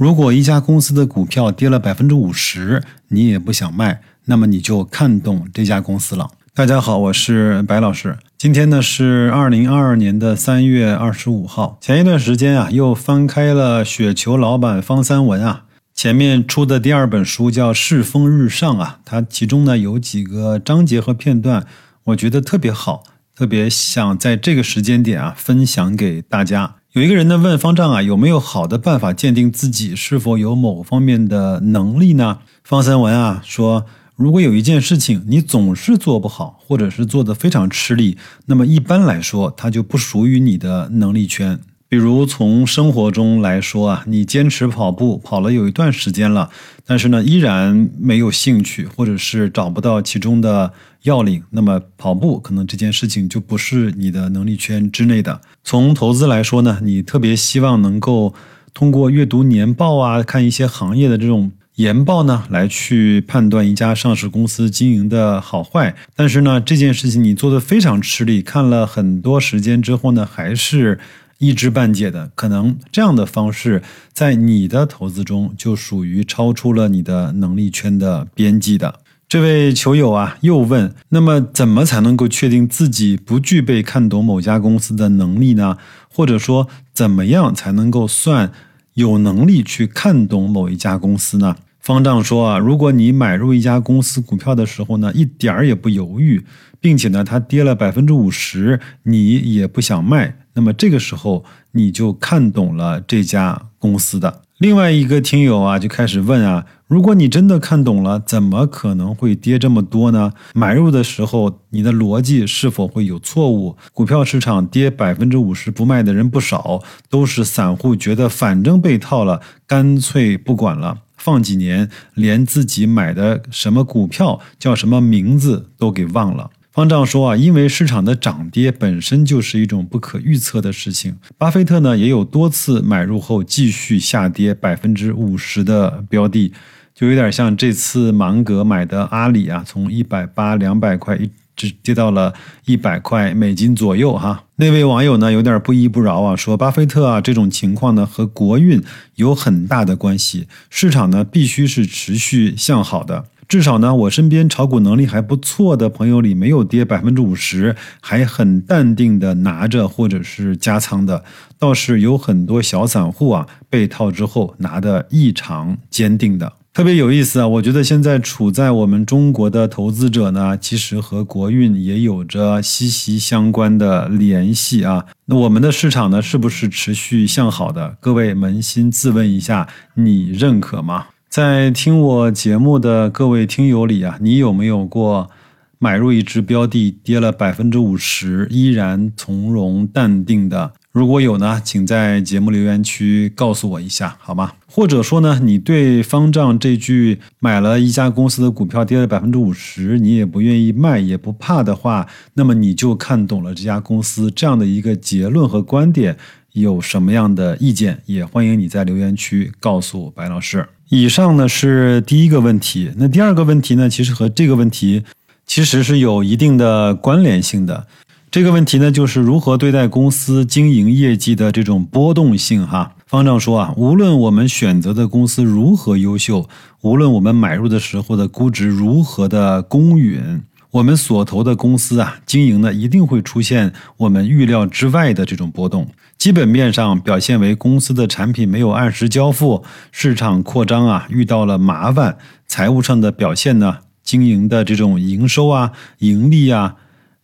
如果一家公司的股票跌了百分之五十，你也不想卖，那么你就看懂这家公司了。大家好，我是白老师。今天呢是二零二二年的三月二十五号。前一段时间啊，又翻开了雪球老板方三文啊，前面出的第二本书叫《世风日上》啊，它其中呢有几个章节和片段，我觉得特别好，特别想在这个时间点啊分享给大家。有一个人呢问方丈啊，有没有好的办法鉴定自己是否有某方面的能力呢？方三文啊说。如果有一件事情你总是做不好，或者是做的非常吃力，那么一般来说，它就不属于你的能力圈。比如从生活中来说啊，你坚持跑步跑了有一段时间了，但是呢依然没有兴趣，或者是找不到其中的要领，那么跑步可能这件事情就不是你的能力圈之内的。从投资来说呢，你特别希望能够通过阅读年报啊，看一些行业的这种。研报呢，来去判断一家上市公司经营的好坏。但是呢，这件事情你做的非常吃力，看了很多时间之后呢，还是一知半解的。可能这样的方式，在你的投资中就属于超出了你的能力圈的边际的。这位球友啊，又问：那么怎么才能够确定自己不具备看懂某家公司的能力呢？或者说，怎么样才能够算？有能力去看懂某一家公司呢？方丈说啊，如果你买入一家公司股票的时候呢，一点儿也不犹豫，并且呢，它跌了百分之五十，你也不想卖，那么这个时候你就看懂了这家公司的。另外一个听友啊，就开始问啊，如果你真的看懂了，怎么可能会跌这么多呢？买入的时候，你的逻辑是否会有错误？股票市场跌百分之五十不卖的人不少，都是散户觉得反正被套了，干脆不管了，放几年，连自己买的什么股票叫什么名字都给忘了。方丈说啊，因为市场的涨跌本身就是一种不可预测的事情。巴菲特呢也有多次买入后继续下跌百分之五十的标的，就有点像这次芒格买的阿里啊，从一百八两百块一直跌到了一百块美金左右哈。那位网友呢有点不依不饶啊，说巴菲特啊这种情况呢和国运有很大的关系，市场呢必须是持续向好的。至少呢，我身边炒股能力还不错的朋友里，没有跌百分之五十，还很淡定的拿着或者是加仓的，倒是有很多小散户啊，被套之后拿的异常坚定的，特别有意思啊！我觉得现在处在我们中国的投资者呢，其实和国运也有着息息相关的联系啊。那我们的市场呢，是不是持续向好的？各位扪心自问一下，你认可吗？在听我节目的各位听友里啊，你有没有过买入一只标的跌了百分之五十，依然从容淡定的？如果有呢，请在节目留言区告诉我一下，好吗？或者说呢，你对方丈这句买了一家公司的股票跌了百分之五十，你也不愿意卖，也不怕的话，那么你就看懂了这家公司这样的一个结论和观点，有什么样的意见，也欢迎你在留言区告诉白老师。以上呢是第一个问题，那第二个问题呢，其实和这个问题其实是有一定的关联性的。这个问题呢，就是如何对待公司经营业绩的这种波动性。哈，方丈说啊，无论我们选择的公司如何优秀，无论我们买入的时候的估值如何的公允，我们所投的公司啊，经营呢一定会出现我们预料之外的这种波动。基本面上表现为公司的产品没有按时交付，市场扩张啊遇到了麻烦，财务上的表现呢，经营的这种营收啊、盈利啊、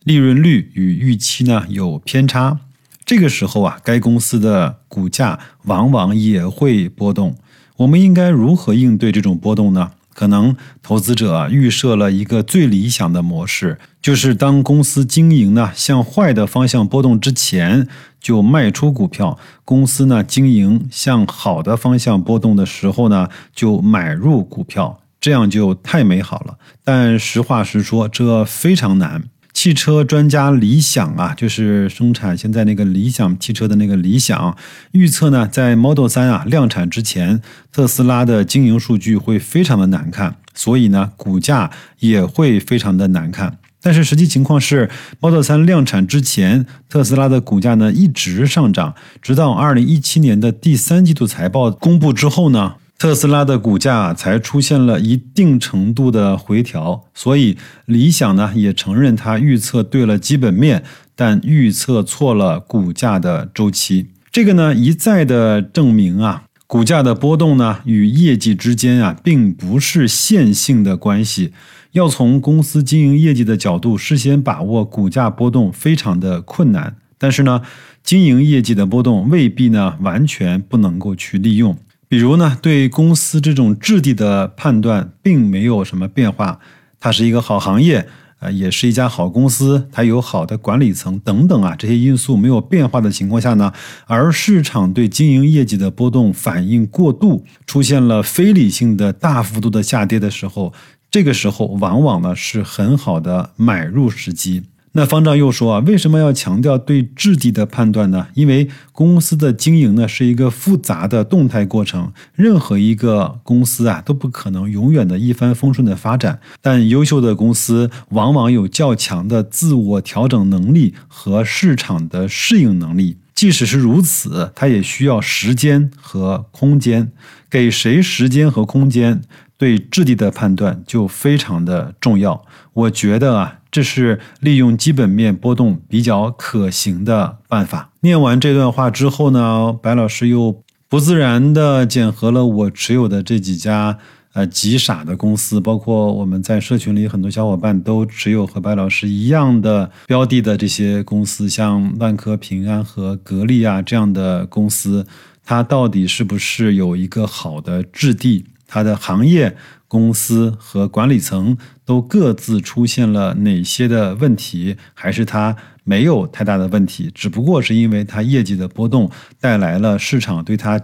利润率与预期呢有偏差，这个时候啊，该公司的股价往往也会波动。我们应该如何应对这种波动呢？可能投资者预设了一个最理想的模式，就是当公司经营呢向坏的方向波动之前，就卖出股票；公司呢经营向好的方向波动的时候呢，就买入股票，这样就太美好了。但实话实说，这非常难。汽车专家理想啊，就是生产现在那个理想汽车的那个理想，预测呢，在 Model 3啊量产之前，特斯拉的经营数据会非常的难看，所以呢，股价也会非常的难看。但是实际情况是，Model 3量产之前，特斯拉的股价呢一直上涨，直到二零一七年的第三季度财报公布之后呢，特斯拉的股价才出现了一定程度的回调。所以，理想呢也承认它预测对了基本面，但预测错了股价的周期。这个呢一再的证明啊。股价的波动呢，与业绩之间啊，并不是线性的关系。要从公司经营业绩的角度事先把握股价波动，非常的困难。但是呢，经营业绩的波动未必呢完全不能够去利用。比如呢，对公司这种质地的判断并没有什么变化，它是一个好行业。呃，也是一家好公司，它有好的管理层等等啊，这些因素没有变化的情况下呢，而市场对经营业绩的波动反应过度，出现了非理性的大幅度的下跌的时候，这个时候往往呢是很好的买入时机。那方丈又说啊，为什么要强调对质地的判断呢？因为公司的经营呢是一个复杂的动态过程，任何一个公司啊都不可能永远的一帆风顺的发展。但优秀的公司往往有较强的自我调整能力和市场的适应能力。即使是如此，它也需要时间和空间。给谁时间和空间，对质地的判断就非常的重要。我觉得啊。这是利用基本面波动比较可行的办法。念完这段话之后呢，白老师又不自然的检核了我持有的这几家呃极傻的公司，包括我们在社群里很多小伙伴都持有和白老师一样的标的的这些公司，像万科、平安和格力啊这样的公司，它到底是不是有一个好的质地？它的行业？公司和管理层都各自出现了哪些的问题？还是它没有太大的问题？只不过是因为它业绩的波动带来了市场对它。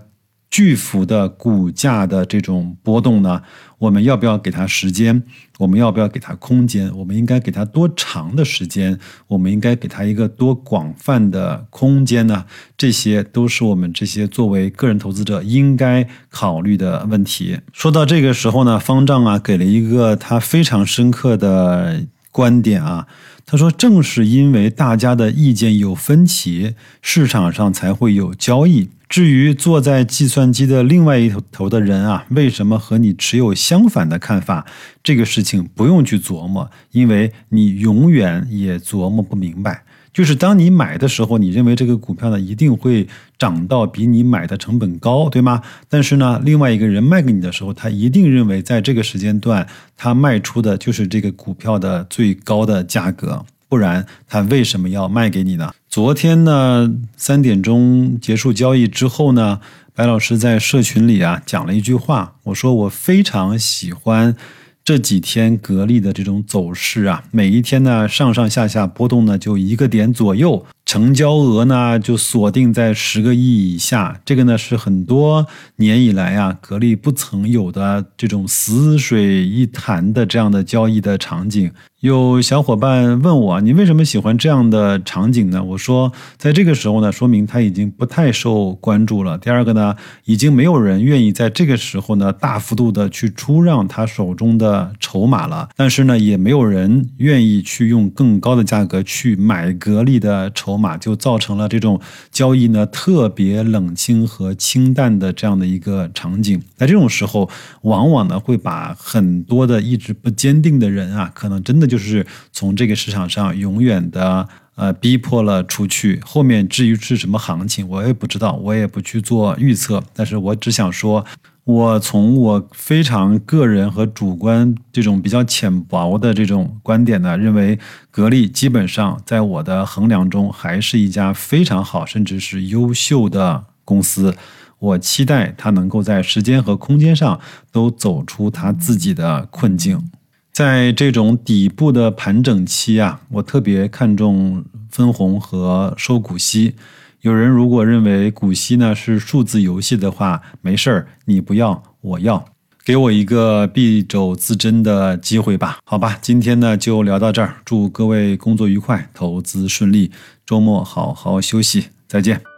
巨幅的股价的这种波动呢，我们要不要给它时间？我们要不要给它空间？我们应该给它多长的时间？我们应该给它一个多广泛的空间呢？这些都是我们这些作为个人投资者应该考虑的问题。说到这个时候呢，方丈啊给了一个他非常深刻的观点啊，他说：“正是因为大家的意见有分歧，市场上才会有交易。”至于坐在计算机的另外一头的人啊，为什么和你持有相反的看法？这个事情不用去琢磨，因为你永远也琢磨不明白。就是当你买的时候，你认为这个股票呢一定会涨到比你买的成本高，对吗？但是呢，另外一个人卖给你的时候，他一定认为在这个时间段，他卖出的就是这个股票的最高的价格。不然他为什么要卖给你呢？昨天呢，三点钟结束交易之后呢，白老师在社群里啊讲了一句话，我说我非常喜欢这几天格力的这种走势啊，每一天呢上上下下波动呢就一个点左右。成交额呢就锁定在十个亿以下，这个呢是很多年以来啊格力不曾有的这种死水一潭的这样的交易的场景。有小伙伴问我，你为什么喜欢这样的场景呢？我说，在这个时候呢，说明他已经不太受关注了。第二个呢，已经没有人愿意在这个时候呢大幅度的去出让他手中的筹码了。但是呢，也没有人愿意去用更高的价格去买格力的筹。码就造成了这种交易呢特别冷清和清淡的这样的一个场景，在这种时候，往往呢会把很多的意志不坚定的人啊，可能真的就是从这个市场上永远的呃逼迫了出去。后面至于是什么行情，我也不知道，我也不去做预测，但是我只想说。我从我非常个人和主观这种比较浅薄的这种观点呢，认为格力基本上在我的衡量中还是一家非常好，甚至是优秀的公司。我期待它能够在时间和空间上都走出它自己的困境。在这种底部的盘整期啊，我特别看重分红和收股息。有人如果认为股息呢是数字游戏的话，没事儿，你不要，我要，给我一个敝帚自珍的机会吧，好吧，今天呢就聊到这儿，祝各位工作愉快，投资顺利，周末好好休息，再见。